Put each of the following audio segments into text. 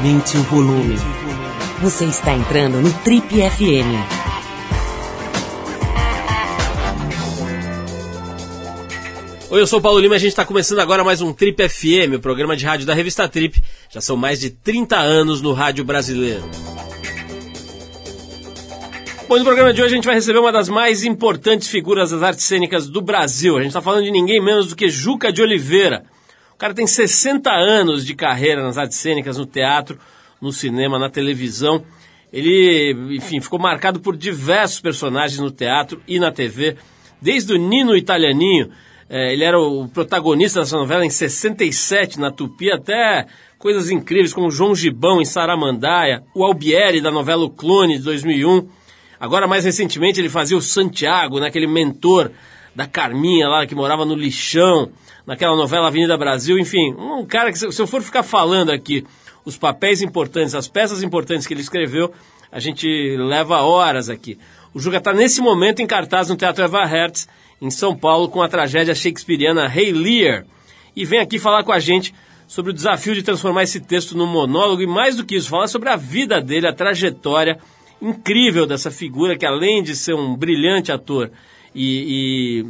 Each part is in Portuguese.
Aumente o volume. Você está entrando no Trip FM. Oi, eu sou o Paulo Lima e a gente está começando agora mais um Trip FM, o programa de rádio da revista Trip. Já são mais de 30 anos no rádio brasileiro. Bom, no programa de hoje a gente vai receber uma das mais importantes figuras das artes cênicas do Brasil. A gente está falando de ninguém menos do que Juca de Oliveira. Cara tem 60 anos de carreira nas artes cênicas, no teatro, no cinema, na televisão. Ele, enfim, ficou marcado por diversos personagens no teatro e na TV, desde o Nino Italianinho, é, ele era o protagonista dessa novela em 67, na Tupi, até coisas incríveis como João Gibão em Saramandaia, o Albieri da novela O Clone de 2001. Agora, mais recentemente, ele fazia o Santiago, naquele mentor da Carminha lá, que morava no lixão, naquela novela Avenida Brasil. Enfim, um cara que, se eu for ficar falando aqui os papéis importantes, as peças importantes que ele escreveu, a gente leva horas aqui. O Juca está nesse momento em cartaz no Teatro Eva Hertz, em São Paulo, com a tragédia shakespeariana Rei Lear. E vem aqui falar com a gente sobre o desafio de transformar esse texto num monólogo e, mais do que isso, falar sobre a vida dele, a trajetória incrível dessa figura que, além de ser um brilhante ator e, e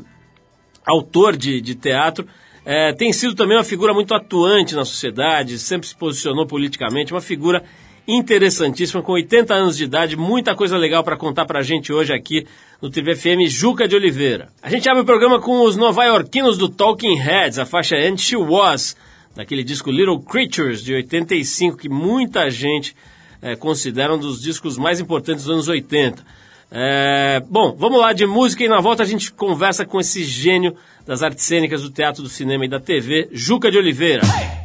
autor de, de teatro, é, tem sido também uma figura muito atuante na sociedade, sempre se posicionou politicamente, uma figura interessantíssima, com 80 anos de idade, muita coisa legal para contar para a gente hoje aqui no TV FM Juca de Oliveira. A gente abre o programa com os nova-iorquinos do Talking Heads, a faixa And She Was, daquele disco Little Creatures de 85, que muita gente é, considera um dos discos mais importantes dos anos 80. É, bom, vamos lá de música e na volta a gente conversa com esse gênio das artes cênicas do teatro, do cinema e da TV, Juca de Oliveira. Hey!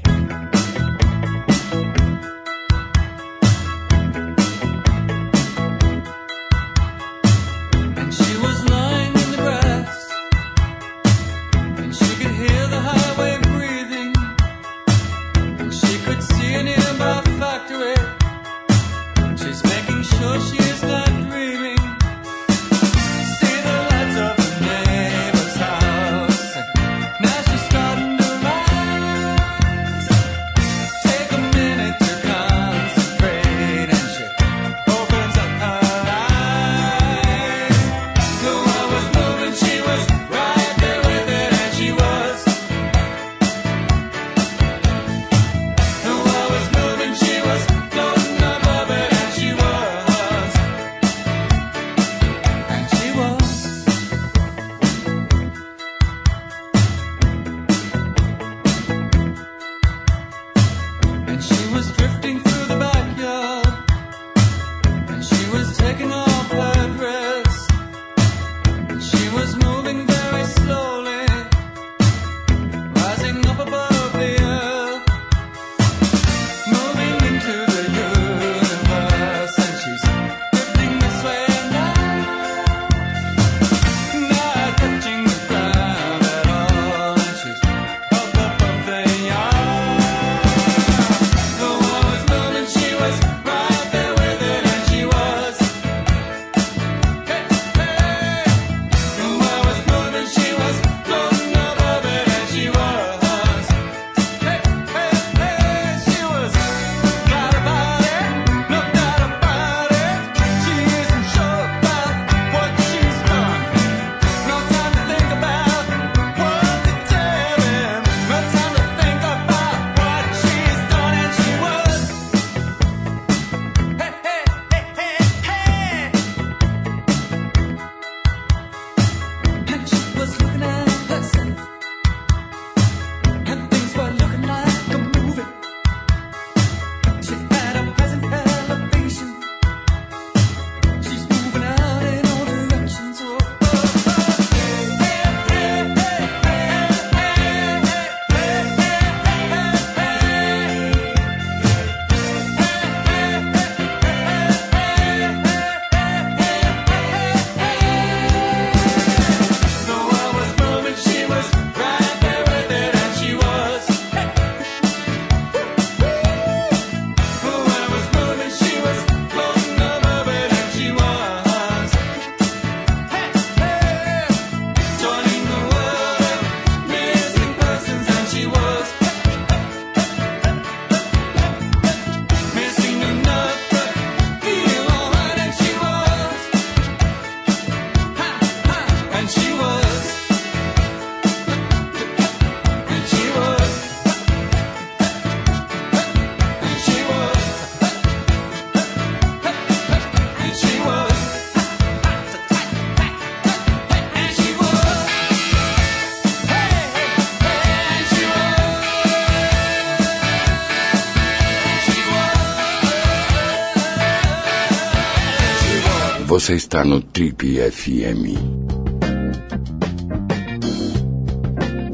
Você está no Trip FM.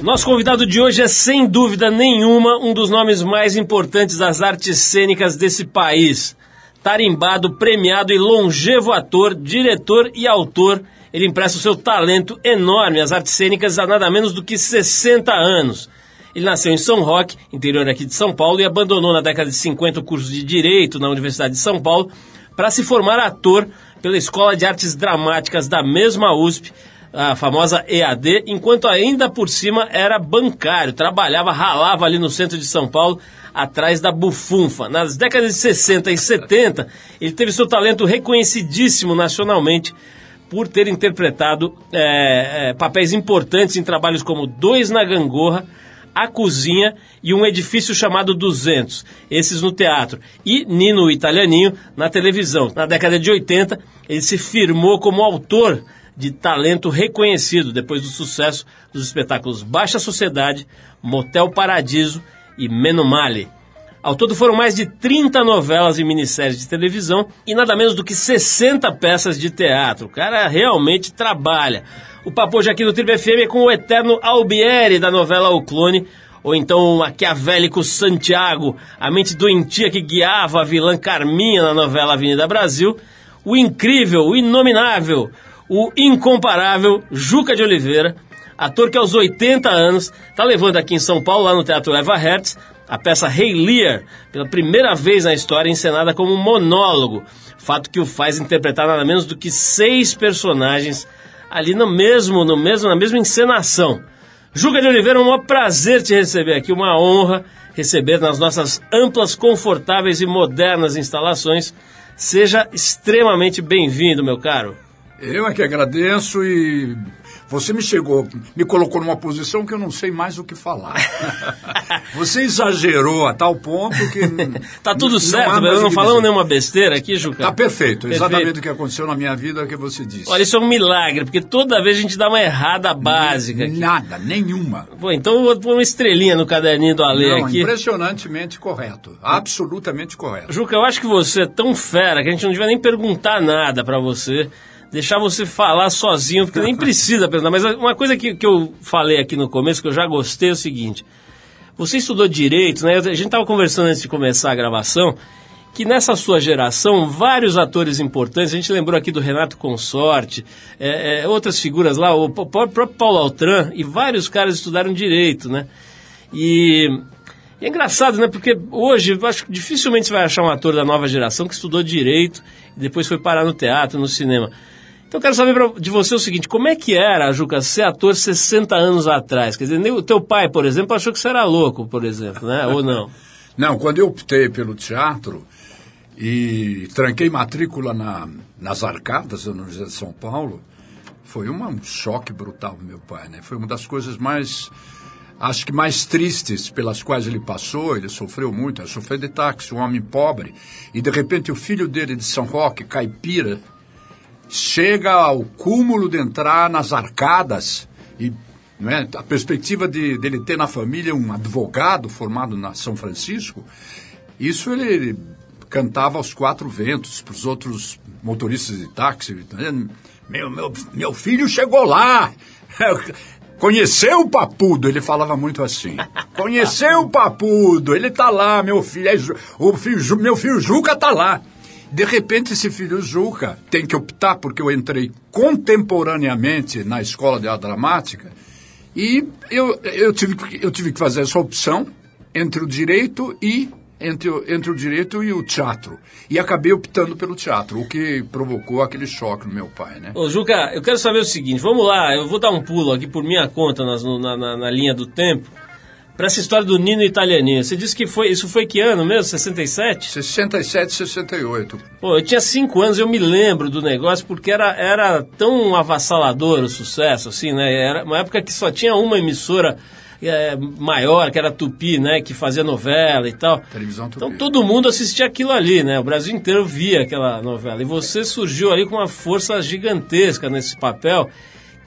Nosso convidado de hoje é, sem dúvida nenhuma, um dos nomes mais importantes das artes cênicas desse país. Tarimbado, premiado e longevo ator, diretor e autor, ele empresta o seu talento enorme às artes cênicas há nada menos do que 60 anos. Ele nasceu em São Roque, interior aqui de São Paulo, e abandonou na década de 50 o curso de Direito na Universidade de São Paulo para se formar ator pela Escola de Artes Dramáticas da mesma USP, a famosa EAD, enquanto ainda por cima era bancário, trabalhava, ralava ali no centro de São Paulo, atrás da bufunfa. Nas décadas de 60 e 70, ele teve seu talento reconhecidíssimo nacionalmente por ter interpretado é, é, papéis importantes em trabalhos como Dois na Gangorra, A Cozinha e um edifício chamado 200, esses no teatro, e Nino Italianinho na televisão. Na década de 80, ele se firmou como autor de talento reconhecido depois do sucesso dos espetáculos Baixa Sociedade, Motel Paradiso e Menomale. Ao todo foram mais de 30 novelas e minisséries de televisão e nada menos do que 60 peças de teatro. O cara realmente trabalha. O papo hoje aqui no Tribo FM é com o eterno Albieri da novela O Clone, ou então o maquiavélico Santiago, a mente doentia que guiava a vilã Carminha na novela Avenida Brasil, o incrível, o inominável, o incomparável Juca de Oliveira, ator que aos 80 anos está levando aqui em São Paulo, lá no Teatro Eva Hertz, a peça Rei hey Lear, pela primeira vez na história encenada como um monólogo, fato que o faz interpretar nada menos do que seis personagens ali no mesmo, no mesmo, na mesma encenação. Juca de Oliveira, um maior prazer te receber aqui, uma honra receber nas nossas amplas, confortáveis e modernas instalações. Seja extremamente bem-vindo, meu caro. Eu é que agradeço e você me chegou, me colocou numa posição que eu não sei mais o que falar. Você exagerou a tal ponto que. tá tudo certo, mas não falamos nenhuma besteira aqui, Juca. Tá perfeito, perfeito, exatamente o que aconteceu na minha vida é o que você disse. Olha, isso é um milagre, porque toda vez a gente dá uma errada básica. Aqui. Nada, nenhuma. Pô, então eu vou pôr uma estrelinha no caderninho do Ale não, aqui. Impressionantemente correto. Absolutamente correto. Juca, eu acho que você é tão fera que a gente não devia nem perguntar nada para você deixar você falar sozinho, porque nem precisa apresentar. Mas uma coisa que, que eu falei aqui no começo, que eu já gostei, é o seguinte. Você estudou direito, né? A gente estava conversando antes de começar a gravação, que nessa sua geração, vários atores importantes, a gente lembrou aqui do Renato Consorte, é, é, outras figuras lá, o próprio Paulo Altran, e vários caras estudaram direito, né? E, e é engraçado, né? Porque hoje, acho que dificilmente você vai achar um ator da nova geração que estudou direito e depois foi parar no teatro, no cinema. Então eu quero saber pra, de você o seguinte, como é que era, Juca, ser ator 60 anos atrás? Quer dizer, o teu pai, por exemplo, achou que você era louco, por exemplo, né? Ou não? não, quando eu optei pelo teatro e tranquei matrícula na, nas arcadas da Universidade de São Paulo, foi uma, um choque brutal pro meu pai, né? Foi uma das coisas mais acho que mais tristes pelas quais ele passou, ele sofreu muito, ele sofreu de táxi, um homem pobre, e de repente o filho dele de São Roque, caipira, chega ao cúmulo de entrar nas arcadas e é, a perspectiva de dele ter na família um advogado formado na São Francisco, isso ele, ele cantava aos quatro ventos para os outros motoristas de táxi. Tá meu, meu, meu filho chegou lá. Conheceu o Papudo, ele falava muito assim. Conheceu o Papudo, ele tá lá, meu filho, é, o filho, meu filho Juca tá lá. De repente, esse filho Juca tem que optar, porque eu entrei contemporaneamente na escola de dramática, e eu, eu, tive, eu tive que fazer essa opção entre o direito e entre, entre o direito e o teatro. E acabei optando pelo teatro, o que provocou aquele choque no meu pai, né? Ô, Juca, eu quero saber o seguinte, vamos lá, eu vou dar um pulo aqui por minha conta nas, na, na, na linha do tempo para essa história do Nino Italianinho. Você disse que foi, isso foi que ano mesmo? 67? 67, 68. Pô, eu tinha 5 anos, eu me lembro do negócio porque era, era tão avassalador o sucesso, assim, né? Era uma época que só tinha uma emissora é, maior, que era Tupi, né? Que fazia novela e tal. Televisão Tupi. Então todo mundo assistia aquilo ali, né? O Brasil inteiro via aquela novela. E você surgiu ali com uma força gigantesca nesse papel.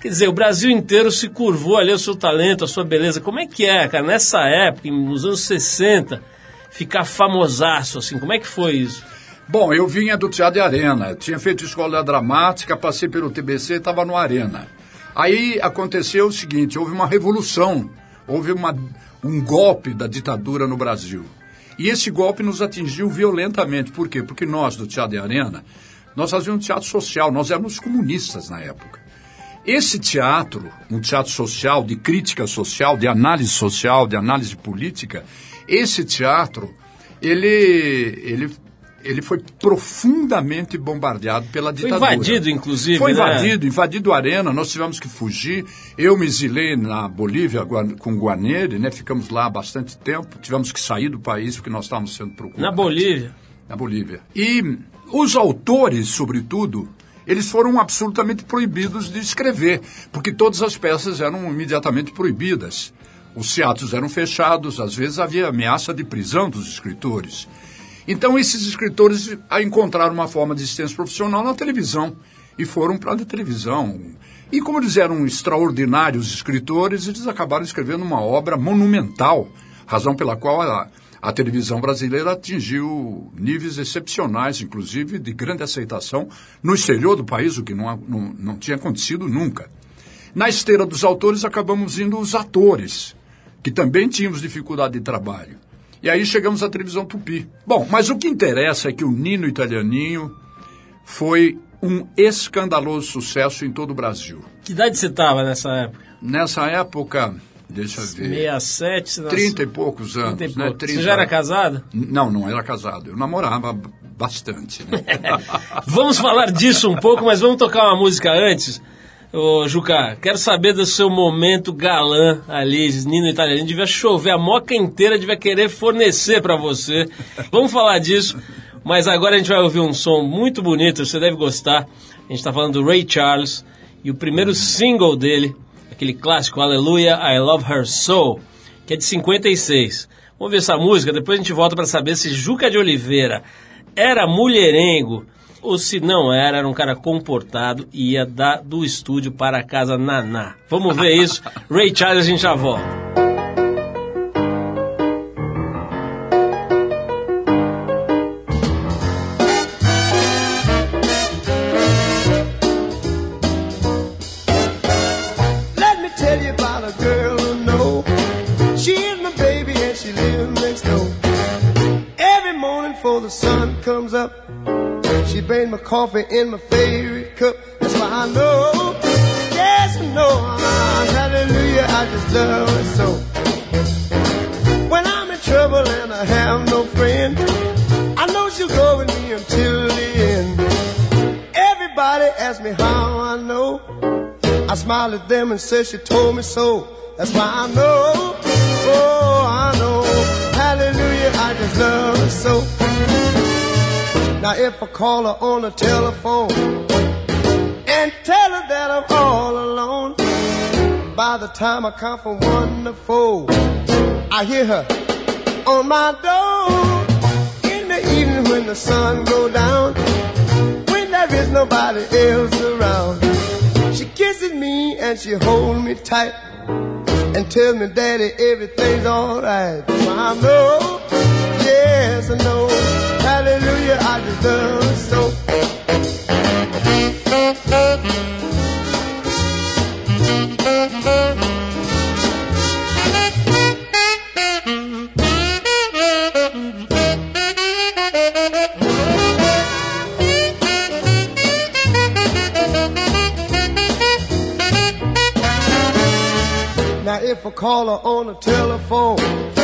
Quer dizer, o Brasil inteiro se curvou ali ao seu talento, à sua beleza. Como é que é, cara, nessa época, nos anos 60, ficar famosaço, assim, como é que foi isso? Bom, eu vinha do Teatro de Arena, tinha feito escola dramática, passei pelo TBC, estava no Arena. Aí aconteceu o seguinte, houve uma revolução, houve uma, um golpe da ditadura no Brasil. E esse golpe nos atingiu violentamente. Por quê? Porque nós, do Teatro de Arena, nós fazíamos teatro social, nós éramos comunistas na época. Esse teatro, um teatro social, de crítica social, de análise social, de análise política, esse teatro, ele, ele, ele foi profundamente bombardeado pela ditadura. Foi invadido, inclusive. Foi né? invadido, invadido a arena, nós tivemos que fugir. Eu me exilei na Bolívia com Guarneri, né? Ficamos lá bastante tempo, tivemos que sair do país porque nós estávamos sendo procurados. Na Bolívia. Na Bolívia. E os autores, sobretudo, eles foram absolutamente proibidos de escrever, porque todas as peças eram imediatamente proibidas. Os teatros eram fechados, às vezes havia ameaça de prisão dos escritores. Então, esses escritores encontraram uma forma de existência profissional na televisão e foram para a televisão. E como eles eram extraordinários escritores, eles acabaram escrevendo uma obra monumental, razão pela qual a, a televisão brasileira atingiu níveis excepcionais, inclusive de grande aceitação no exterior do país, o que não, não, não tinha acontecido nunca. Na esteira dos autores acabamos indo os atores, que também tínhamos dificuldade de trabalho. E aí chegamos à televisão Tupi. Bom, mas o que interessa é que o Nino Italianinho foi um escandaloso sucesso em todo o Brasil. Que idade você estava nessa época? Nessa época, deixa eu ver. 67, você 30 e poucos anos. 30 e né? poucos. 30... Você já era casado? Não, não era casado. Eu namorava bastante. Né? vamos falar disso um pouco, mas vamos tocar uma música antes. Ô, Juca, quero saber do seu momento galã ali, Nino Italiano. Devia chover, a moca inteira devia querer fornecer para você. Vamos falar disso, mas agora a gente vai ouvir um som muito bonito, você deve gostar. A gente está falando do Ray Charles e o primeiro single dele, aquele clássico Aleluia, I Love Her So, que é de 56. Vamos ver essa música, depois a gente volta para saber se Juca de Oliveira era mulherengo ou se não era, era um cara comportado e ia dar do estúdio para a casa Naná. Vamos ver isso. Ray Charles, a gente já volta. The sun comes up, she brings my coffee in my favorite cup. That's why I know, yes I know, ah, hallelujah, I just love her so. When I'm in trouble and I have no friend, I know she'll go with me until the end. Everybody asks me how I know. I smile at them and say she told me so. That's why I know, oh just love her so. Now if I call her on the telephone and tell her that I'm all alone, by the time I count from one to four, I hear her on my door in the evening when the sun go down, when there is nobody else around. She kisses me and she holds me tight and tells me, Daddy, everything's alright. I know, yes, I know. Hallelujah, I love so. Now if I call her on the telephone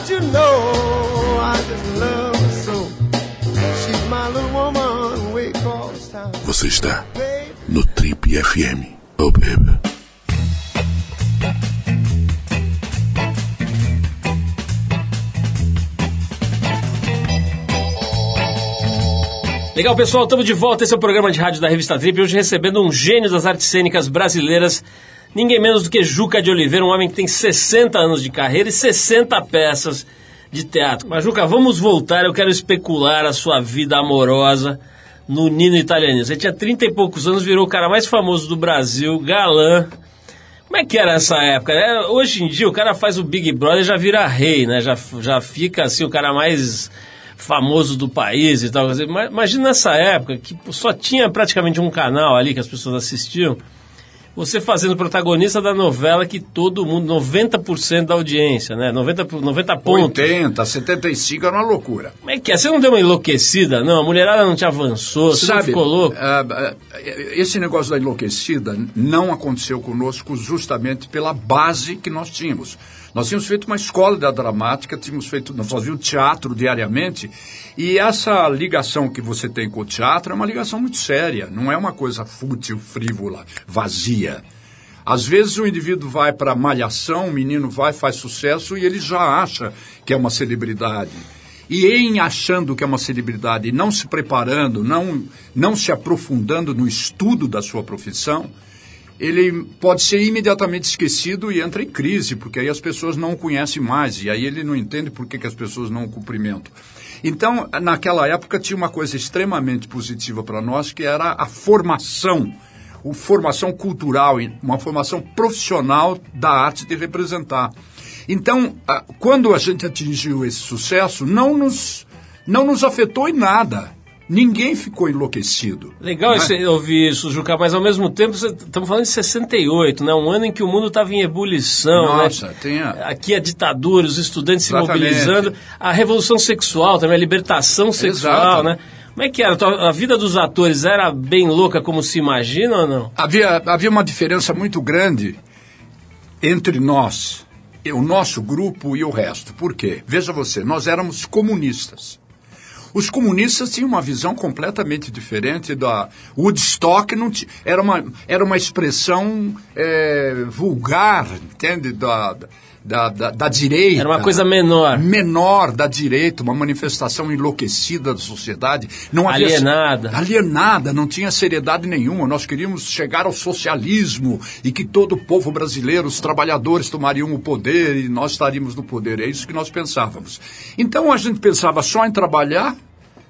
Don't you know I just love her so? She's my little woman way across town. Você está no Trip FM. Oh, baby. Legal, pessoal, estamos de volta. Esse é o programa de rádio da revista Trip. Hoje recebendo um gênio das artes cênicas brasileiras, ninguém menos do que Juca de Oliveira, um homem que tem 60 anos de carreira e 60 peças de teatro. Mas, Juca, vamos voltar. Eu quero especular a sua vida amorosa no Nino Italianinho. Você tinha 30 e poucos anos, virou o cara mais famoso do Brasil, galã. Como é que era essa época? É, hoje em dia o cara faz o Big Brother e já vira rei, né? Já, já fica assim o cara mais famoso do país e tal. Quer dizer, ma- Imagina nessa época que só tinha praticamente um canal ali que as pessoas assistiam. Você fazendo protagonista da novela que todo mundo, 90% da audiência, né? 90, por- 90 pontos. 80, 75 era uma loucura. Como é que é? Você não deu uma enlouquecida, não? A mulherada não te avançou, você não Sabe, ficou louco? ah, esse negócio da enlouquecida não aconteceu conosco justamente pela base que nós tínhamos. Nós tínhamos feito uma escola da dramática, tínhamos feito, nós fazíamos teatro diariamente, e essa ligação que você tem com o teatro é uma ligação muito séria, não é uma coisa fútil, frívola, vazia. Às vezes o indivíduo vai para malhação, o menino vai, faz sucesso e ele já acha que é uma celebridade. E em achando que é uma celebridade não se preparando, não, não se aprofundando no estudo da sua profissão, ele pode ser imediatamente esquecido e entra em crise, porque aí as pessoas não o conhecem mais, e aí ele não entende por que, que as pessoas não o cumprimentam. Então, naquela época, tinha uma coisa extremamente positiva para nós, que era a formação, a formação cultural, uma formação profissional da arte de representar. Então, quando a gente atingiu esse sucesso, não nos, não nos afetou em nada. Ninguém ficou enlouquecido. Legal né? ouvir isso, Juca, mas ao mesmo tempo estamos falando de 68, né? Um ano em que o mundo estava em ebulição, Nossa, né? tem a- Aqui a ditadura, os estudantes se Exatamente. mobilizando, a revolução sexual também, a libertação sexual, Exato. né? Como é que era? A vida dos atores era bem louca como se imagina ou não? Havia, havia uma diferença muito grande entre nós, o nosso grupo e o resto. Por quê? Veja você, nós éramos comunistas. Os comunistas tinham uma visão completamente diferente da Woodstock não ti- era uma era uma expressão eh, vulgar entende? Da da, da, da direita Era uma coisa menor. menor da direita, uma manifestação enlouquecida da sociedade. Não havia- Alienada. Alienada, não tinha seriedade nenhuma. Nós queríamos chegar ao socialismo e que todo o povo brasileiro, os trabalhadores tomariam o poder e nós estaríamos no poder. É isso que nós pensávamos. Então a gente pensava só em trabalhar,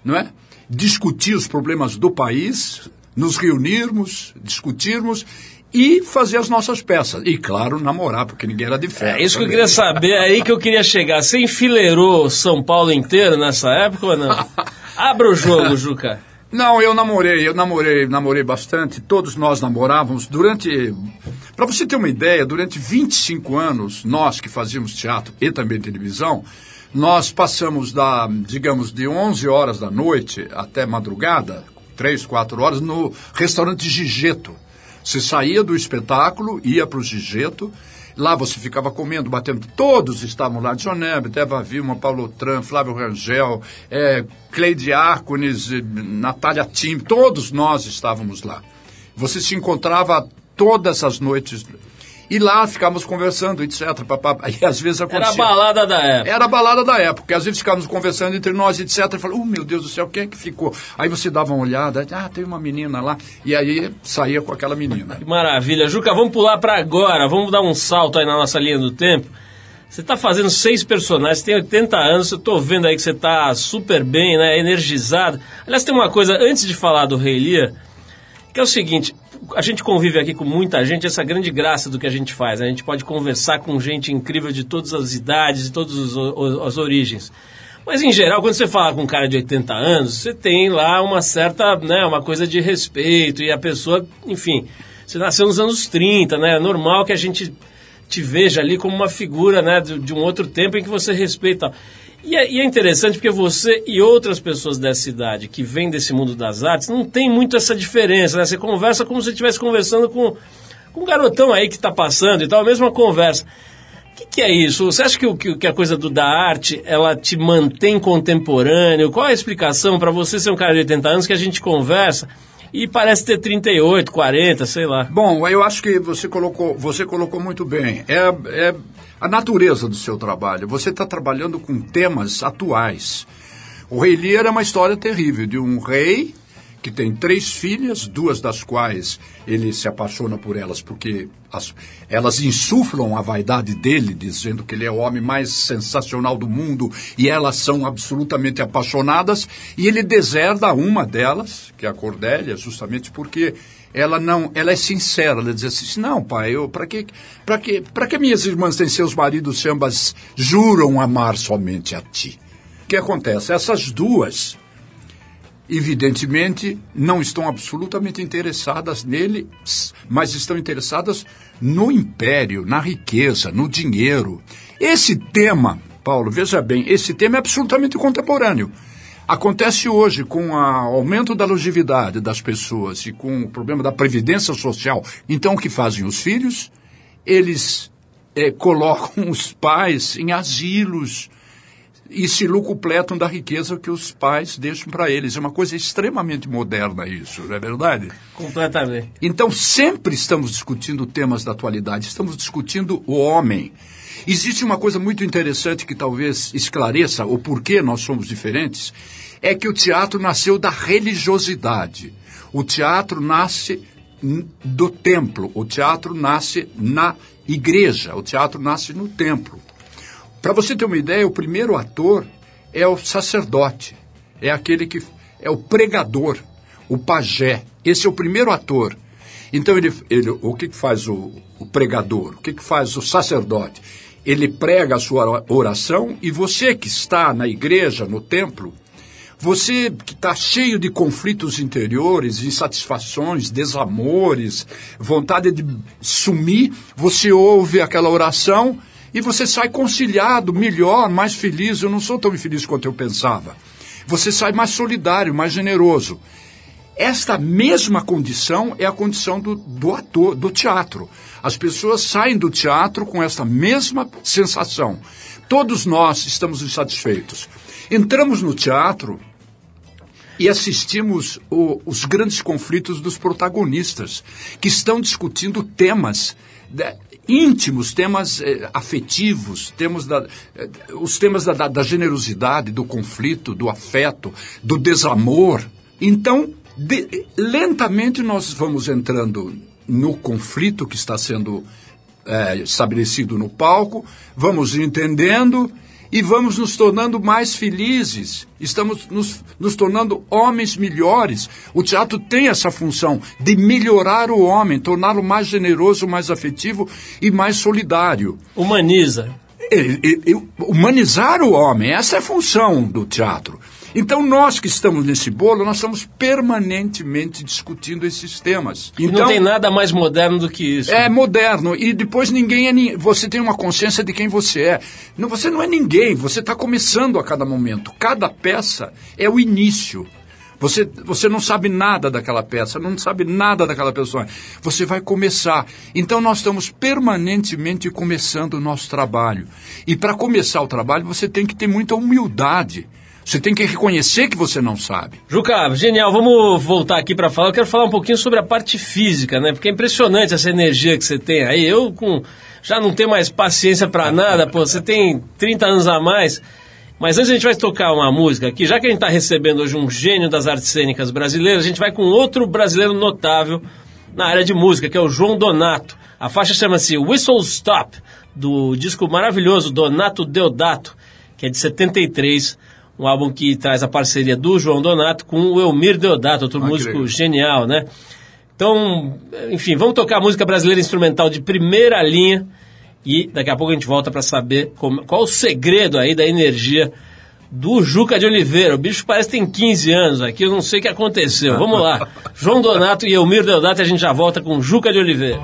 não é? Discutir os problemas do país, nos reunirmos, discutirmos e fazer as nossas peças. E, claro, namorar, porque ninguém era de ferro. É isso que eu também. queria saber, é aí que eu queria chegar. Você enfileirou São Paulo inteiro nessa época ou não? Abra o jogo, Juca. Não, eu namorei, eu namorei, namorei bastante, todos nós namorávamos durante. Para você ter uma ideia, durante 25 anos, nós que fazíamos teatro e também televisão, nós passamos da, digamos, de 11 horas da noite até madrugada, 3, 4 horas, no restaurante Gigeto. Você saía do espetáculo, ia para o Gigeto, lá você ficava comendo, batendo. Todos estavam lá, John Nebre, Deva Vilma, Paulo Tran, Flávio Rangel, é, Cleide Arcones, eh, Natália Tim, todos nós estávamos lá. Você se encontrava todas as noites. E lá ficávamos conversando, etc. Papá. E às vezes Era a acontecia. balada da época. Era a balada da época. Às vezes ficávamos conversando entre nós, etc. E falava, oh meu Deus do céu, quem é que ficou? Aí você dava uma olhada, ah, tem uma menina lá. E aí saía com aquela menina. Que maravilha. Juca, vamos pular para agora. Vamos dar um salto aí na nossa linha do tempo. Você está fazendo seis personagens, tem 80 anos, eu estou vendo aí que você está super bem, né, energizado. Aliás, tem uma coisa, antes de falar do Rei Lear, que é o seguinte, a gente convive aqui com muita gente, essa grande graça do que a gente faz. né? A gente pode conversar com gente incrível de todas as idades e todas as origens. Mas, em geral, quando você fala com um cara de 80 anos, você tem lá uma certa, né, uma coisa de respeito e a pessoa, enfim, você nasceu nos anos 30, né? É normal que a gente te veja ali como uma figura, né, de, de um outro tempo em que você respeita. E é, e é interessante porque você e outras pessoas dessa idade que vêm desse mundo das artes não tem muito essa diferença, né? Você conversa como se estivesse conversando com, com um garotão aí que está passando e tal, a mesma conversa. O que, que é isso? Você acha que, que, que a coisa do, da arte, ela te mantém contemporâneo? Qual é a explicação para você ser um cara de 80 anos que a gente conversa e parece ter 38, 40, sei lá? Bom, eu acho que você colocou, você colocou muito bem. É, é a natureza do seu trabalho. Você está trabalhando com temas atuais. O Rei Lear é uma história terrível de um rei que tem três filhas, duas das quais ele se apaixona por elas porque as, elas insuflam a vaidade dele, dizendo que ele é o homem mais sensacional do mundo e elas são absolutamente apaixonadas, e ele deserda uma delas, que é a Cordélia, justamente porque ela não, ela é sincera, ela diz assim, não, pai, eu para que para que para que minhas irmãs têm seus maridos se ambas juram amar somente a ti? O que acontece? Essas duas evidentemente, não estão absolutamente interessadas nele, mas estão interessadas no império, na riqueza, no dinheiro. Esse tema, Paulo, veja bem, esse tema é absolutamente contemporâneo. Acontece hoje com o aumento da longevidade das pessoas e com o problema da previdência social. Então, o que fazem os filhos? Eles é, colocam os pais em asilos, e se lucupletam da riqueza que os pais deixam para eles. É uma coisa extremamente moderna isso, não é verdade? Completamente. Então, sempre estamos discutindo temas da atualidade, estamos discutindo o homem. Existe uma coisa muito interessante que talvez esclareça o porquê nós somos diferentes, é que o teatro nasceu da religiosidade. O teatro nasce do templo, o teatro nasce na igreja, o teatro nasce no templo. Para você ter uma ideia, o primeiro ator é o sacerdote, é aquele que é o pregador, o pajé. Esse é o primeiro ator. Então, ele, ele, o que, que faz o, o pregador? O que, que faz o sacerdote? Ele prega a sua oração e você que está na igreja, no templo, você que está cheio de conflitos interiores, insatisfações, desamores, vontade de sumir, você ouve aquela oração e você sai conciliado, melhor, mais feliz. Eu não sou tão infeliz quanto eu pensava. Você sai mais solidário, mais generoso. Esta mesma condição é a condição do, do ator, do teatro. As pessoas saem do teatro com essa mesma sensação. Todos nós estamos insatisfeitos. Entramos no teatro e assistimos o, os grandes conflitos dos protagonistas, que estão discutindo temas íntimos, temas eh, afetivos, temos da, eh, os temas da, da, da, generosidade, do conflito, do afeto, do desamor. Então, de, lentamente nós vamos entrando no conflito que está sendo eh, estabelecido no palco, vamos entendendo e vamos nos tornando mais felizes, estamos nos, nos tornando homens melhores. O teatro tem essa função de melhorar o homem, torná-lo mais generoso, mais afetivo e mais solidário. Humaniza. humanizar o homem, essa é a função do teatro. Então, nós que estamos nesse bolo, nós estamos permanentemente discutindo esses temas. Então, não tem nada mais moderno do que isso. É moderno. E depois ninguém é. Você tem uma consciência de quem você é. Não, você não é ninguém, você está começando a cada momento. Cada peça é o início. Você, você não sabe nada daquela peça, não sabe nada daquela pessoa. Você vai começar. Então nós estamos permanentemente começando o nosso trabalho. E para começar o trabalho, você tem que ter muita humildade. Você tem que reconhecer que você não sabe. Juca, genial. Vamos voltar aqui para falar. Eu quero falar um pouquinho sobre a parte física, né? Porque é impressionante essa energia que você tem aí. Eu com já não tenho mais paciência para nada, pô. Você tem 30 anos a mais. Mas antes a gente vai tocar uma música aqui, já que a gente está recebendo hoje um gênio das artes cênicas brasileiras, a gente vai com outro brasileiro notável na área de música, que é o João Donato. A faixa chama-se Whistle Stop, do disco maravilhoso Donato Deodato, que é de 73 um álbum que traz a parceria do João Donato com o Elmir Deodato, outro ah, músico genial, né? Então, enfim, vamos tocar música brasileira instrumental de primeira linha e daqui a pouco a gente volta para saber como, qual o segredo aí da energia do Juca de Oliveira. O bicho parece que tem 15 anos aqui, eu não sei o que aconteceu. Vamos lá. João Donato e Elmir Deodato e a gente já volta com Juca de Oliveira.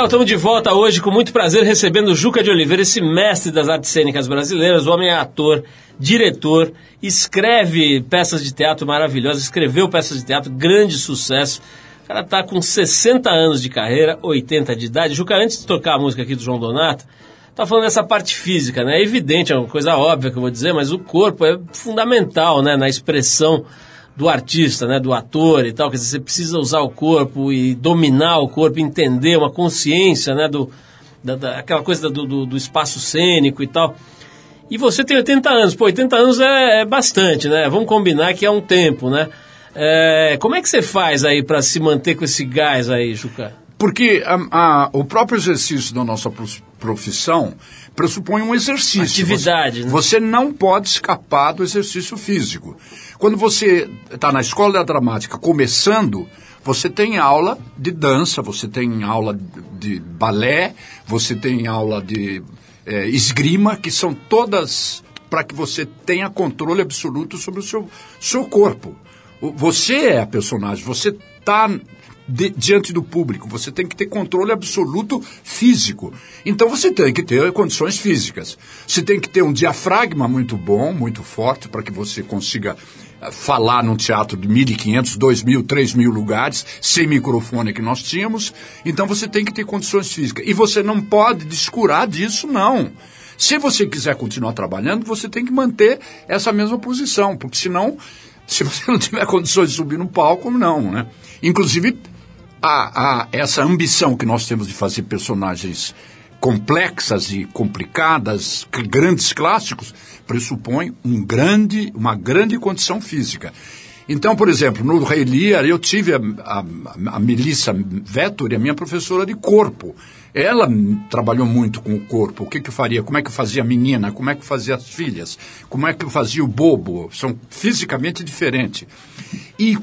Legal, estamos de volta hoje com muito prazer recebendo Juca de Oliveira, esse mestre das artes cênicas brasileiras. O homem é ator, diretor, escreve peças de teatro maravilhosas, escreveu peças de teatro, grande sucesso. O cara está com 60 anos de carreira, 80 de idade. Juca, antes de tocar a música aqui do João Donato, tá falando dessa parte física, né? É evidente, é uma coisa óbvia que eu vou dizer, mas o corpo é fundamental, né, na expressão do artista, né, do ator e tal, quer dizer, você precisa usar o corpo e dominar o corpo, entender uma consciência, né, do, da, da, aquela coisa do, do, do, espaço cênico e tal. E você tem 80 anos, pô, 80 anos é, é bastante, né, vamos combinar que é um tempo, né. É, como é que você faz aí para se manter com esse gás aí, Juca? Porque a, a, o próprio exercício da nossa profissão pressupõe um exercício. Atividade, você, né? Você não pode escapar do exercício físico. Quando você está na escola da dramática começando, você tem aula de dança, você tem aula de balé, você tem aula de é, esgrima, que são todas para que você tenha controle absoluto sobre o seu, seu corpo. Você é a personagem, você está de, diante do público, você tem que ter controle absoluto físico. Então você tem que ter condições físicas. Você tem que ter um diafragma muito bom, muito forte, para que você consiga eh, falar num teatro de 1.500, 2.000, 3.000 lugares, sem microfone que nós tínhamos. Então você tem que ter condições físicas. E você não pode descurar disso, não. Se você quiser continuar trabalhando, você tem que manter essa mesma posição, porque senão, se você não tiver condições de subir no palco, não, né? Inclusive, a, a, essa ambição que nós temos de fazer personagens complexas e complicadas, grandes clássicos, pressupõe um grande, uma grande condição física. Então, por exemplo, no Rei Lear, eu tive a, a, a Melissa Vettori, a minha professora de corpo. Ela trabalhou muito com o corpo. O que que eu faria? Como é que eu fazia a menina? Como é que eu fazia as filhas? Como é que eu fazia o bobo? São fisicamente diferentes. E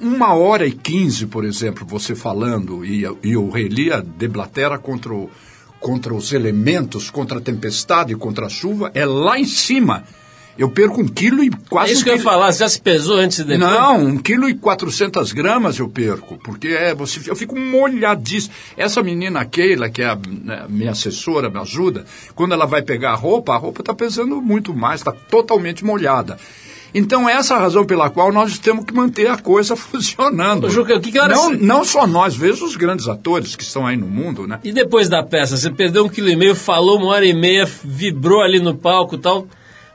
uma hora e quinze, por exemplo, você falando, e, e o Rei Lear deblatera contra, o, contra os elementos, contra a tempestade, contra a chuva, é lá em cima eu perco um quilo e quase. É isso um que eu ia quilo... falar, você já se pesou antes e depois? Não, um quilo e quatrocentas gramas eu perco, porque é, você, eu fico molhadíssimo. Essa menina Keila, que é a, né, minha assessora, me ajuda, quando ela vai pegar a roupa, a roupa está pesando muito mais, está totalmente molhada. Então, essa é a razão pela qual nós temos que manter a coisa funcionando. Juca, que que não, não só nós, veja os grandes atores que estão aí no mundo, né? E depois da peça, você perdeu um quilo e meio, falou uma hora e meia, vibrou ali no palco e tal.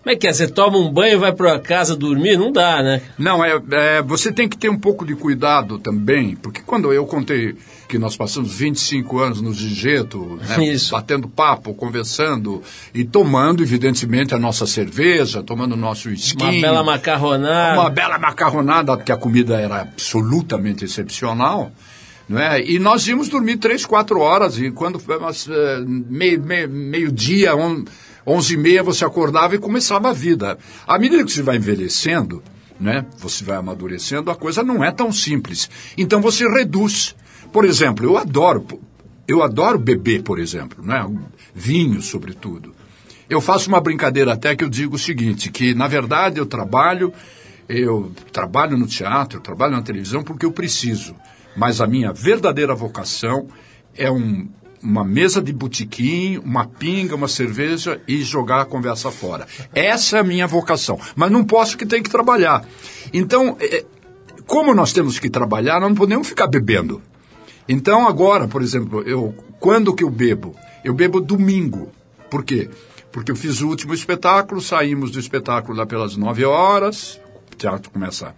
Como é que é? Você toma um banho e vai para casa dormir? Não dá, né? Não, é, é, você tem que ter um pouco de cuidado também, porque quando eu contei que nós passamos 25 anos no Gigeto, né, batendo papo, conversando e tomando, evidentemente, a nossa cerveja, tomando o nosso whisky. Uma bela macarronada. Uma bela macarronada, porque a comida era absolutamente excepcional. Não é? E nós íamos dormir três, quatro horas, e quando foi eh, meio, meio, meio dia, um, onze e meia você acordava e começava a vida. À medida que você vai envelhecendo, né, você vai amadurecendo, a coisa não é tão simples. Então você reduz. Por exemplo, eu adoro, eu adoro beber, por exemplo, né, vinho sobretudo. Eu faço uma brincadeira até que eu digo o seguinte, que na verdade eu trabalho, eu trabalho no teatro, eu trabalho na televisão porque eu preciso. Mas a minha verdadeira vocação é um uma mesa de botequim, uma pinga, uma cerveja e jogar a conversa fora. Essa é a minha vocação. Mas não posso que tem que trabalhar. Então, é, como nós temos que trabalhar, nós não podemos ficar bebendo. Então agora, por exemplo, eu quando que eu bebo? Eu bebo domingo. Por quê? Porque eu fiz o último espetáculo, saímos do espetáculo lá pelas nove horas, o teatro começa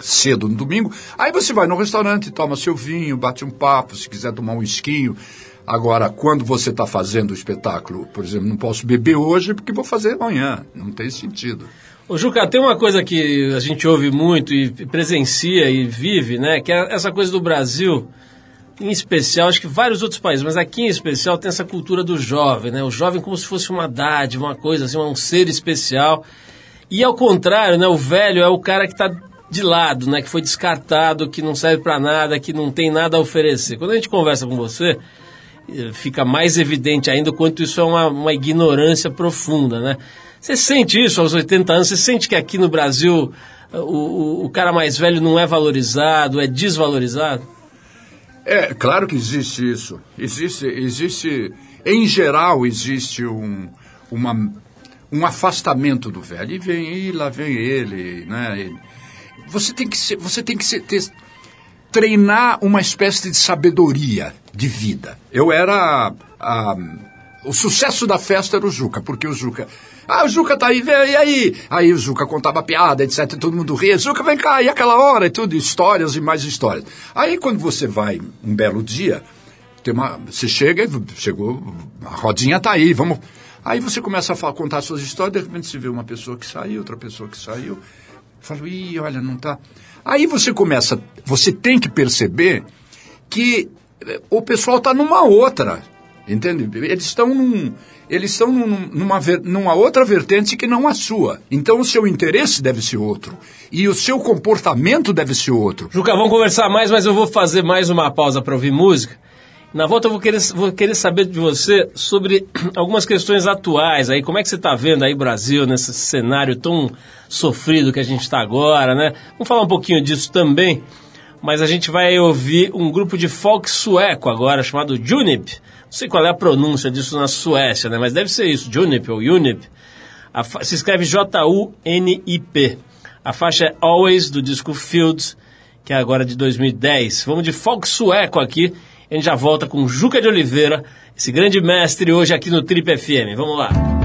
cedo no domingo. Aí você vai no restaurante, toma seu vinho, bate um papo, se quiser tomar um esquinho, Agora, quando você está fazendo o espetáculo, por exemplo, não posso beber hoje porque vou fazer amanhã. Não tem sentido. O Juca, tem uma coisa que a gente ouve muito e presencia e vive, né? Que é essa coisa do Brasil, em especial, acho que vários outros países, mas aqui em especial tem essa cultura do jovem, né? O jovem como se fosse uma dádiva, uma coisa assim, um ser especial. E ao contrário, né? O velho é o cara que está de lado, né? Que foi descartado, que não serve para nada, que não tem nada a oferecer. Quando a gente conversa com você, fica mais evidente ainda o quanto isso é uma, uma ignorância profunda, né? Você sente isso aos 80 anos? Você sente que aqui no Brasil o, o, o cara mais velho não é valorizado, é desvalorizado? É, claro que existe isso. Existe, existe, em geral, existe um, uma, um afastamento do velho. E vem, e lá vem ele, né? Ele. Você tem que ser, você tem que ser, ter, treinar uma espécie de sabedoria de vida. Eu era a, o sucesso da festa era o Juca, porque o Juca ah, o Juca tá aí, vem, e aí? Aí o Juca contava piada, etc, todo mundo ria. Juca, vem cá, e aquela hora, e tudo, histórias e mais histórias. Aí quando você vai um belo dia, tem uma, você chega, chegou, a rodinha tá aí, vamos... Aí você começa a falar, contar suas histórias, de repente você vê uma pessoa que saiu, outra pessoa que saiu. Fala, ih, olha, não tá... Aí você começa, você tem que perceber que o pessoal está numa outra, entende? Eles estão num eles estão num, numa, numa outra vertente que não a sua. Então o seu interesse deve ser outro. E o seu comportamento deve ser outro. Juca, vamos conversar mais, mas eu vou fazer mais uma pausa para ouvir música. Na volta eu vou querer, vou querer saber de você sobre algumas questões atuais aí. Como é que você está vendo aí Brasil nesse cenário tão sofrido que a gente está agora, né? Vamos falar um pouquinho disso também. Mas a gente vai ouvir um grupo de folk sueco agora chamado Junip não sei qual é a pronúncia disso na Suécia, né? Mas deve ser isso, Junip ou Unip. se escreve J-U-N-I-P. A faixa é Always, do disco Fields, que é agora de 2010. Vamos de folk sueco aqui. A gente já volta com Juca de Oliveira, esse grande mestre hoje aqui no Trip FM. Vamos lá.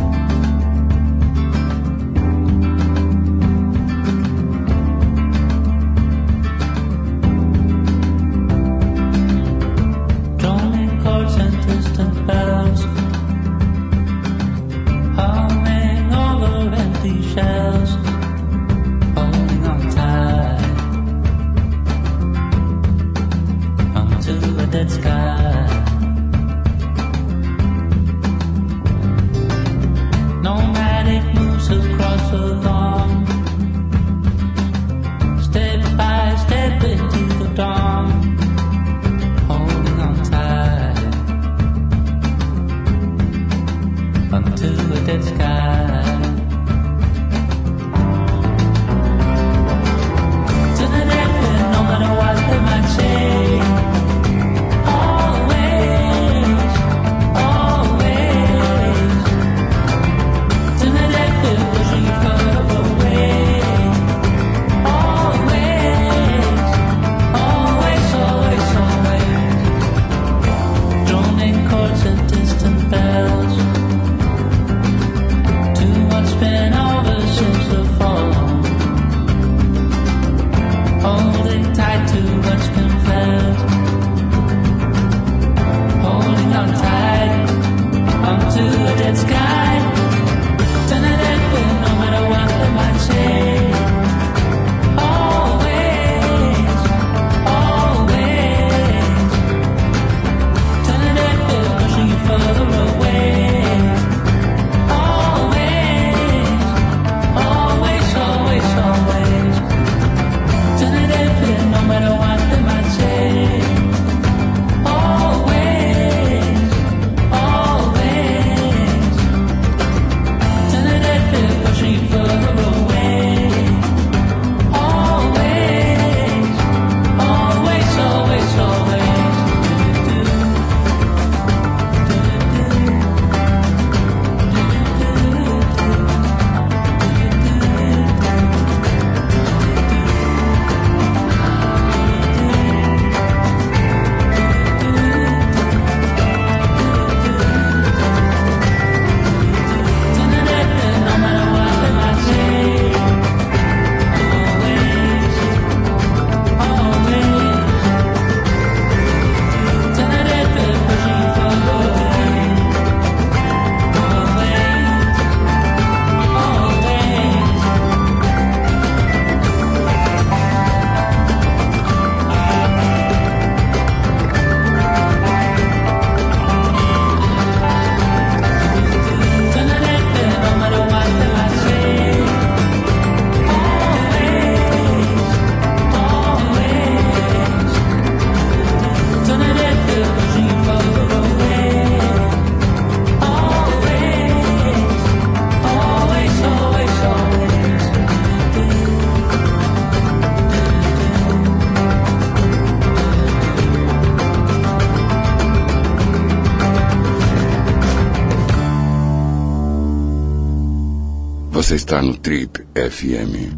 Está no Trip FM.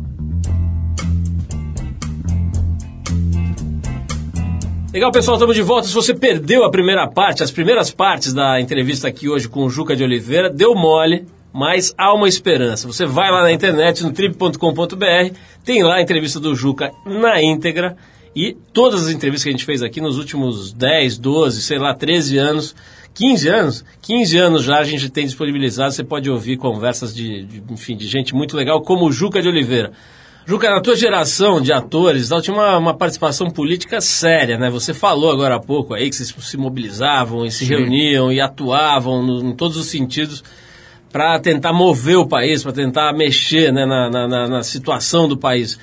Legal, pessoal, estamos de volta. Se você perdeu a primeira parte, as primeiras partes da entrevista aqui hoje com o Juca de Oliveira, deu mole, mas há uma esperança. Você vai lá na internet, no trip.com.br, tem lá a entrevista do Juca na íntegra e todas as entrevistas que a gente fez aqui nos últimos 10, 12, sei lá, 13 anos 15 anos? 15 anos já a gente tem disponibilizado, você pode ouvir conversas de, de enfim, de gente muito legal, como o Juca de Oliveira. Juca, na tua geração de atores, tal, tinha uma, uma, participação política séria, né? Você falou agora há pouco aí que vocês se mobilizavam e se Sim. reuniam e atuavam no, em todos os sentidos para tentar mover o país, para tentar mexer né, na, na, na situação do país.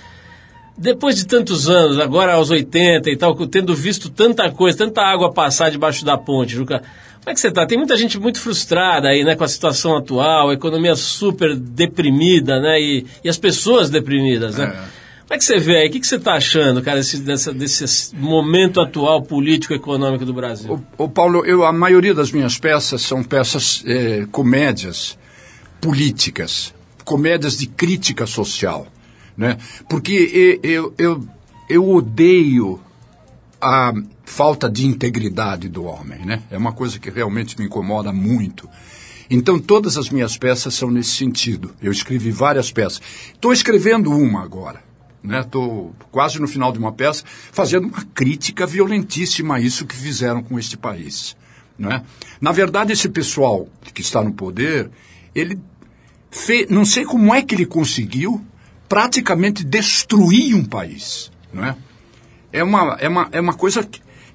Depois de tantos anos, agora aos 80 e tal, tendo visto tanta coisa, tanta água passar debaixo da ponte, Juca, como é que você está? Tem muita gente muito frustrada aí, né, com a situação atual, a economia super deprimida, né, e, e as pessoas deprimidas, né? É. Como é que você vê aí? O que, que você está achando, cara, desse, dessa, desse momento atual político-econômico do Brasil? O, o, Paulo, eu, a maioria das minhas peças são peças, é, comédias políticas, comédias de crítica social, né? Porque eu, eu, eu odeio a falta de integridade do homem, né? É uma coisa que realmente me incomoda muito. Então, todas as minhas peças são nesse sentido. Eu escrevi várias peças. Estou escrevendo uma agora. Estou né? quase no final de uma peça, fazendo uma crítica violentíssima a isso que fizeram com este país. Né? Na verdade, esse pessoal que está no poder, ele fez, não sei como é que ele conseguiu praticamente destruir um país. Não é? Uma, é uma, é uma coisa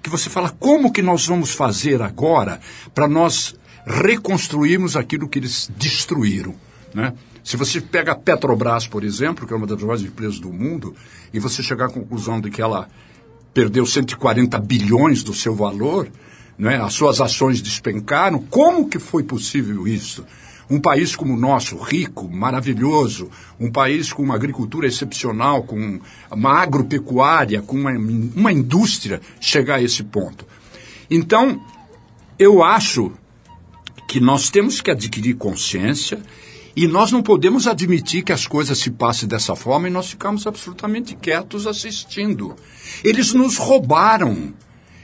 que você fala, como que nós vamos fazer agora para nós reconstruirmos aquilo que eles destruíram, né? Se você pega a Petrobras, por exemplo, que é uma das maiores empresas do mundo, e você chegar à conclusão de que ela perdeu 140 bilhões do seu valor, né? as suas ações despencaram, como que foi possível isso? Um país como o nosso, rico, maravilhoso, um país com uma agricultura excepcional, com uma agropecuária, com uma, uma indústria, chegar a esse ponto. Então, eu acho que nós temos que adquirir consciência e nós não podemos admitir que as coisas se passem dessa forma e nós ficamos absolutamente quietos assistindo. Eles nos roubaram.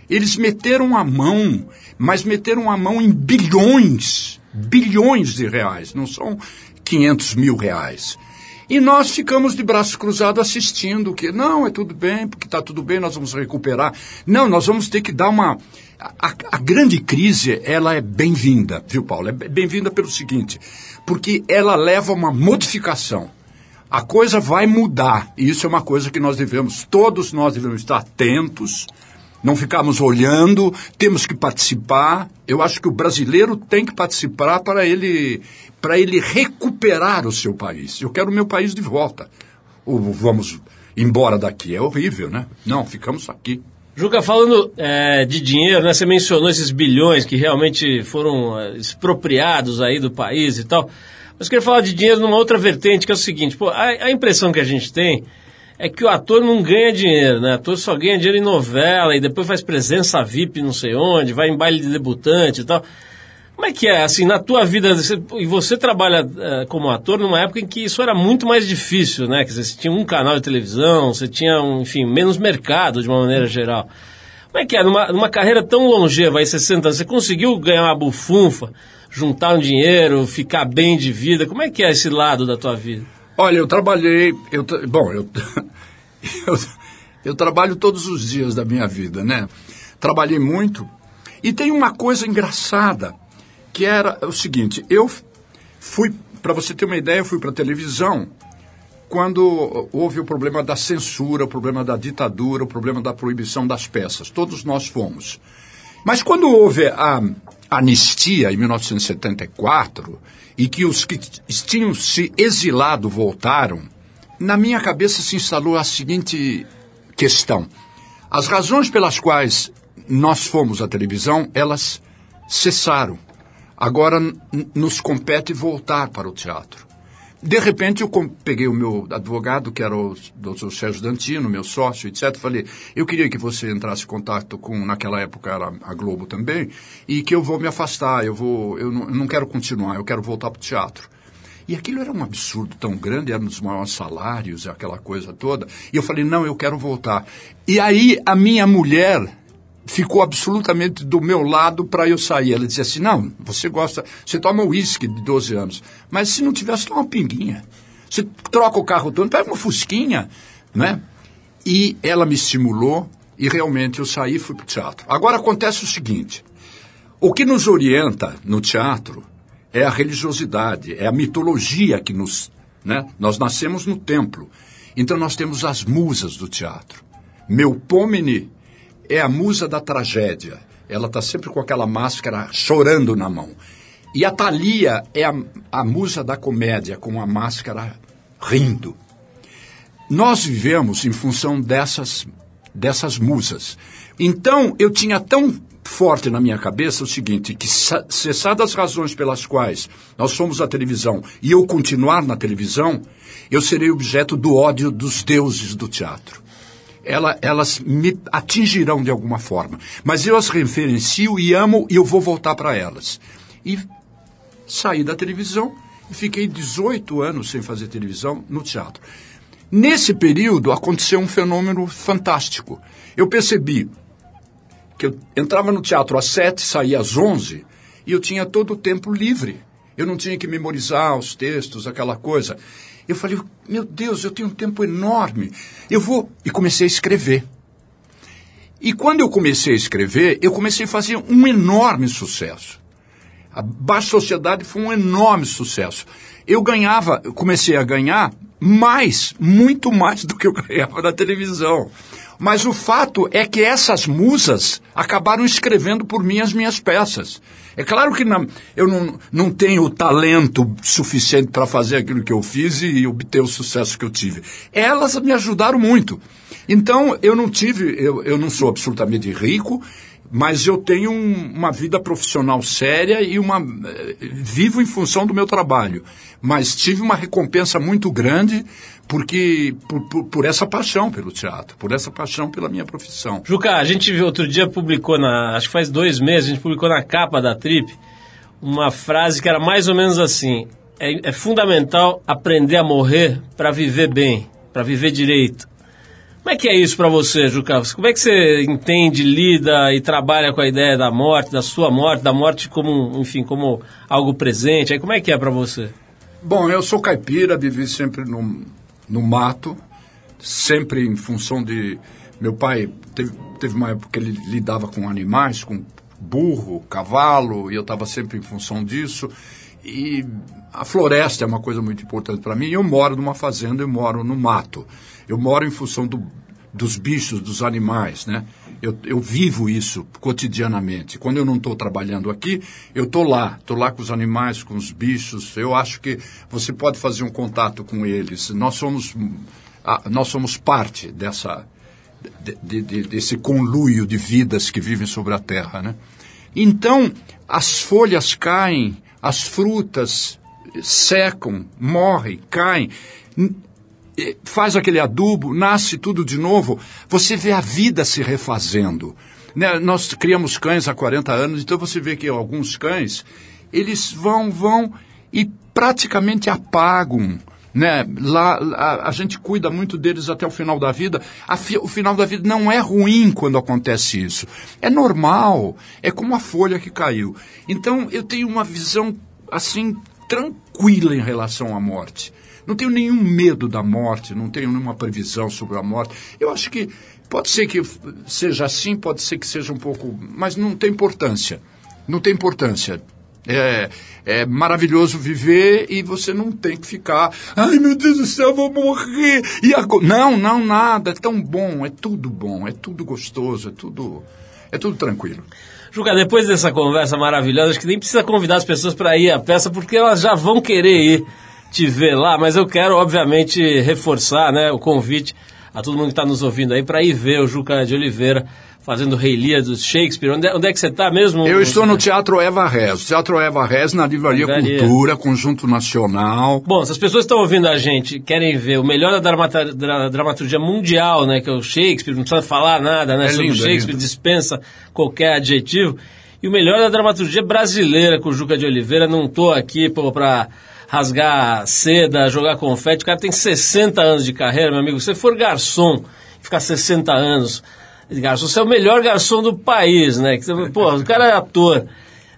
Eles meteram a mão, mas meteram a mão em bilhões bilhões de reais, não são 500 mil reais. E nós ficamos de braços cruzados assistindo que não, é tudo bem, porque está tudo bem, nós vamos recuperar. Não, nós vamos ter que dar uma. A, a grande crise, ela é bem-vinda, viu, Paulo? É bem-vinda pelo seguinte, porque ela leva uma modificação. A coisa vai mudar, e isso é uma coisa que nós devemos, todos nós devemos estar atentos, não ficarmos olhando, temos que participar. Eu acho que o brasileiro tem que participar para ele, para ele recuperar o seu país. Eu quero o meu país de volta. Ou vamos embora daqui. É horrível, né? Não, ficamos aqui. Juca, falando é, de dinheiro, né, você mencionou esses bilhões que realmente foram é, expropriados aí do país e tal. Mas eu queria falar de dinheiro numa outra vertente, que é o seguinte, pô, a, a impressão que a gente tem é que o ator não ganha dinheiro, né? O ator só ganha dinheiro em novela e depois faz presença VIP não sei onde, vai em baile de debutante e tal. Como é que é, assim, na tua vida, você, e você trabalha uh, como ator numa época em que isso era muito mais difícil, né? Quer dizer, você tinha um canal de televisão, você tinha, um, enfim, menos mercado de uma maneira geral. Como é que é, numa, numa carreira tão longeva, aí 60 anos, você conseguiu ganhar uma bufunfa, juntar um dinheiro, ficar bem de vida? Como é que é esse lado da tua vida? Olha, eu trabalhei. Eu, bom, eu, eu, eu trabalho todos os dias da minha vida, né? Trabalhei muito. E tem uma coisa engraçada, que era o seguinte: eu fui, para você ter uma ideia, eu fui para a televisão quando houve o problema da censura, o problema da ditadura, o problema da proibição das peças. Todos nós fomos. Mas quando houve a anistia em 1974 e que os que tinham se exilado voltaram, na minha cabeça se instalou a seguinte questão: as razões pelas quais nós fomos à televisão, elas cessaram. Agora nos compete voltar para o teatro. De repente, eu peguei o meu advogado, que era o doutor Sérgio Dantino, meu sócio, etc. Falei, eu queria que você entrasse em contato com, naquela época era a Globo também, e que eu vou me afastar, eu, vou, eu, não, eu não quero continuar, eu quero voltar para o teatro. E aquilo era um absurdo tão grande, eram os maiores salários, aquela coisa toda. E eu falei, não, eu quero voltar. E aí a minha mulher ficou absolutamente do meu lado para eu sair. Ela dizia assim, não, você gosta, você toma uísque de 12 anos, mas se não tivesse, toma uma pinguinha. Você troca o carro todo, pega uma fusquinha, né? E ela me estimulou e realmente eu saí e fui para o teatro. Agora acontece o seguinte, o que nos orienta no teatro é a religiosidade, é a mitologia que nos. Né? Nós nascemos no templo. Então nós temos as musas do teatro. Melpomene é a musa da tragédia. Ela está sempre com aquela máscara chorando na mão. E a Thalia é a, a musa da comédia, com a máscara rindo. Nós vivemos em função dessas, dessas musas. Então, eu tinha tão forte na minha cabeça o seguinte, que cessadas as razões pelas quais nós somos a televisão e eu continuar na televisão, eu serei objeto do ódio dos deuses do teatro. Ela, elas me atingirão de alguma forma, mas eu as referencio e amo e eu vou voltar para elas. E saí da televisão e fiquei 18 anos sem fazer televisão no teatro. Nesse período aconteceu um fenômeno fantástico. Eu percebi que eu entrava no teatro às sete, saía às onze, e eu tinha todo o tempo livre. Eu não tinha que memorizar os textos, aquela coisa. Eu falei, meu Deus, eu tenho um tempo enorme. Eu vou. E comecei a escrever. E quando eu comecei a escrever, eu comecei a fazer um enorme sucesso. A Baixa Sociedade foi um enorme sucesso. Eu ganhava, eu comecei a ganhar mais, muito mais do que eu ganhava na televisão. Mas o fato é que essas musas acabaram escrevendo por mim as minhas peças. É claro que não, eu não, não tenho o talento suficiente para fazer aquilo que eu fiz e obter o sucesso que eu tive. Elas me ajudaram muito. Então, eu não tive, eu, eu não sou absolutamente rico, mas eu tenho um, uma vida profissional séria e uma eh, vivo em função do meu trabalho. Mas tive uma recompensa muito grande porque por, por, por, essa paixão pelo teatro, por essa paixão pela minha profissão. Juca, a gente outro dia publicou na, acho que faz dois meses, a gente publicou na capa da Trip uma frase que era mais ou menos assim: é, é fundamental aprender a morrer para viver bem, para viver direito. Como é que é isso para você, Juca? Como é que você entende, lida e trabalha com a ideia da morte, da sua morte, da morte como, enfim, como algo presente? Aí como é que é para você? Bom, eu sou caipira, vivi sempre no, no mato, sempre em função de meu pai teve, teve uma época que ele lidava com animais, com burro, cavalo, e eu estava sempre em função disso. E a floresta é uma coisa muito importante para mim. Eu moro numa fazenda, eu moro no mato. Eu moro em função do, dos bichos, dos animais, né? Eu, eu vivo isso cotidianamente. Quando eu não estou trabalhando aqui, eu estou lá, estou lá com os animais, com os bichos. Eu acho que você pode fazer um contato com eles. Nós somos, ah, nós somos parte dessa, de, de, desse conluio de vidas que vivem sobre a Terra, né? Então, as folhas caem, as frutas secam, morrem, caem faz aquele adubo, nasce tudo de novo, você vê a vida se refazendo. Né? Nós criamos cães há 40 anos, então você vê que alguns cães, eles vão, vão e praticamente apagam. Né? Lá, a, a gente cuida muito deles até o final da vida. Fi, o final da vida não é ruim quando acontece isso. É normal. É como a folha que caiu. Então eu tenho uma visão assim tranquila em relação à morte. Não tenho nenhum medo da morte, não tenho nenhuma previsão sobre a morte. Eu acho que pode ser que seja assim, pode ser que seja um pouco. Mas não tem importância. Não tem importância. É, é maravilhoso viver e você não tem que ficar. Ai meu Deus do céu, vou morrer. E agora? Não, não, nada. É tão bom, é tudo bom, é tudo gostoso, é tudo, é tudo tranquilo. Juca, depois dessa conversa maravilhosa, acho que nem precisa convidar as pessoas para ir à peça, porque elas já vão querer ir te ver lá, mas eu quero, obviamente, reforçar né, o convite a todo mundo que está nos ouvindo aí para ir ver o Juca de Oliveira fazendo Rei Lear do Shakespeare. Onde é, onde é que você está mesmo? Eu estou no Teatro Eva Rez. Teatro Eva Rez na Livraria, Livraria. Cultura, Conjunto Nacional. Bom, se as pessoas estão ouvindo a gente querem ver o melhor da, dramaturgia mundial, né, que é o Shakespeare, não precisa falar nada né, é sobre lindo, é Shakespeare, é dispensa qualquer adjetivo. E o melhor da dramaturgia brasileira com o Juca de Oliveira, não estou aqui para rasgar seda, jogar confete. O cara tem 60 anos de carreira, meu amigo. Se você for garçom, ficar 60 anos de garçom, você é o melhor garçom do país, né? Pô, o cara é ator,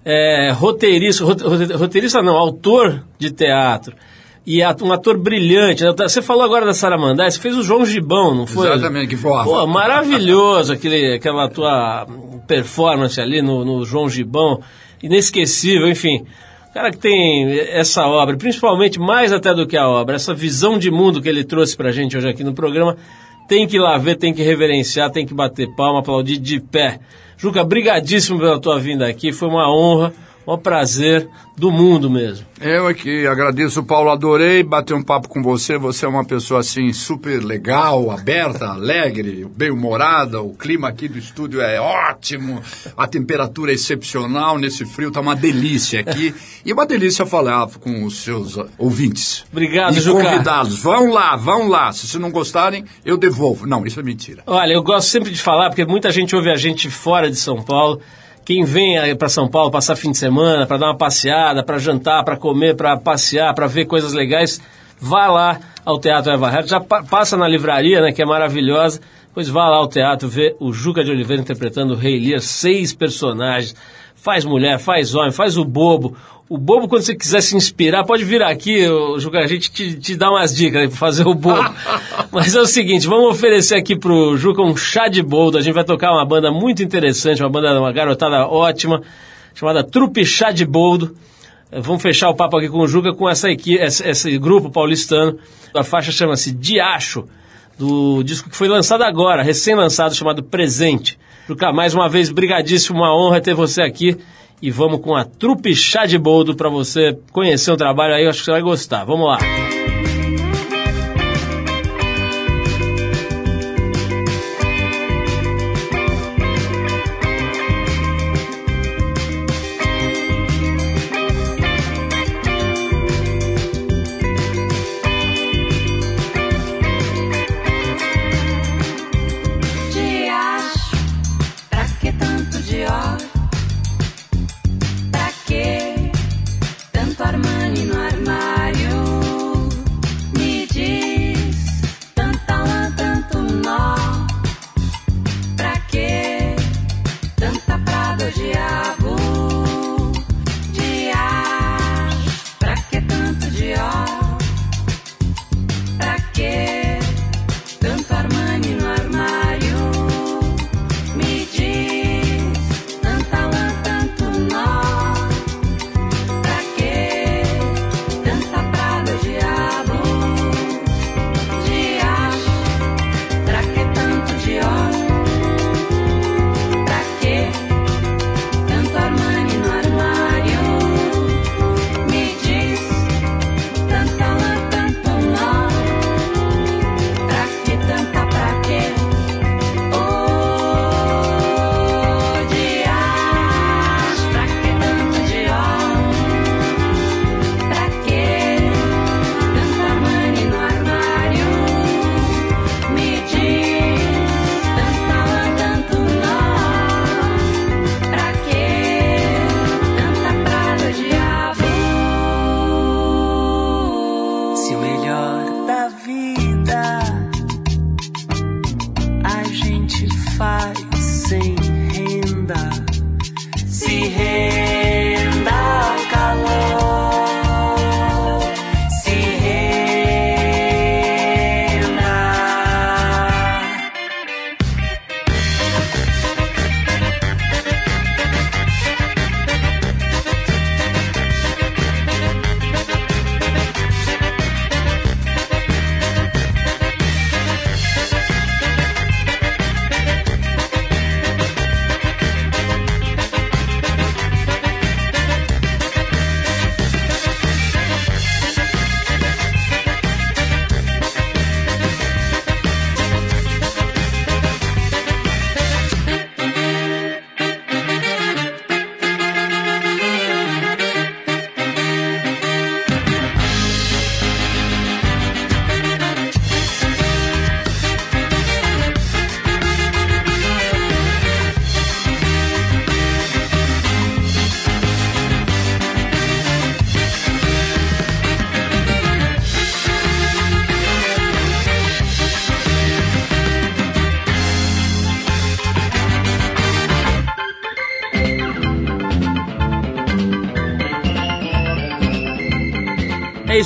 é, roteirista, rote- rote- roteirista não, autor de teatro. E at- um ator brilhante. né? Você falou agora da Sara Mandai, você fez o João Gibão, não foi? Exatamente, que voava. Pô, maravilhoso aquele, aquela tua performance ali no, no João Gibão, inesquecível, enfim. Cara que tem essa obra, principalmente mais até do que a obra, essa visão de mundo que ele trouxe pra gente hoje aqui no programa, tem que ir lá ver, tem que reverenciar, tem que bater palma, aplaudir de pé. Juca, brigadíssimo pela tua vinda aqui, foi uma honra, um prazer do mundo mesmo. Eu aqui agradeço, Paulo, adorei bater um papo com você. Você é uma pessoa assim super legal, aberta, alegre, bem-humorada. O clima aqui do estúdio é ótimo, a temperatura é excepcional nesse frio, tá uma delícia aqui. E uma delícia falar com os seus ouvintes. Obrigado, e Juca. convidados. Vão lá, vão lá. Se vocês não gostarem, eu devolvo. Não, isso é mentira. Olha, eu gosto sempre de falar, porque muita gente ouve a gente fora de São Paulo. Quem vem para São Paulo passar fim de semana, para dar uma passeada, para jantar, para comer, para passear, para ver coisas legais, vá lá ao Teatro Eva Herta. Já pa- passa na livraria, né, que é maravilhosa. Depois vá lá ao teatro ver o Juca de Oliveira interpretando o Rei Lear, seis personagens. Faz mulher, faz homem, faz o bobo. O bobo, quando você quiser se inspirar, pode vir aqui, Juca, a gente te, te dá umas dicas pra fazer o bobo. Mas é o seguinte, vamos oferecer aqui pro Juca um chá de boldo. A gente vai tocar uma banda muito interessante, uma banda, uma garotada ótima, chamada Trupe Chá de Boldo. Eh, Vamos fechar o papo aqui com o Juca com essa equipe, esse, esse grupo paulistano. A faixa chama-se Diacho, do disco que foi lançado agora, recém-lançado, chamado Presente. Juca, mais uma vez, brigadíssimo, uma honra ter você aqui. E vamos com a Trupe Chá de Boldo para você conhecer o trabalho aí, acho que você vai gostar. Vamos lá.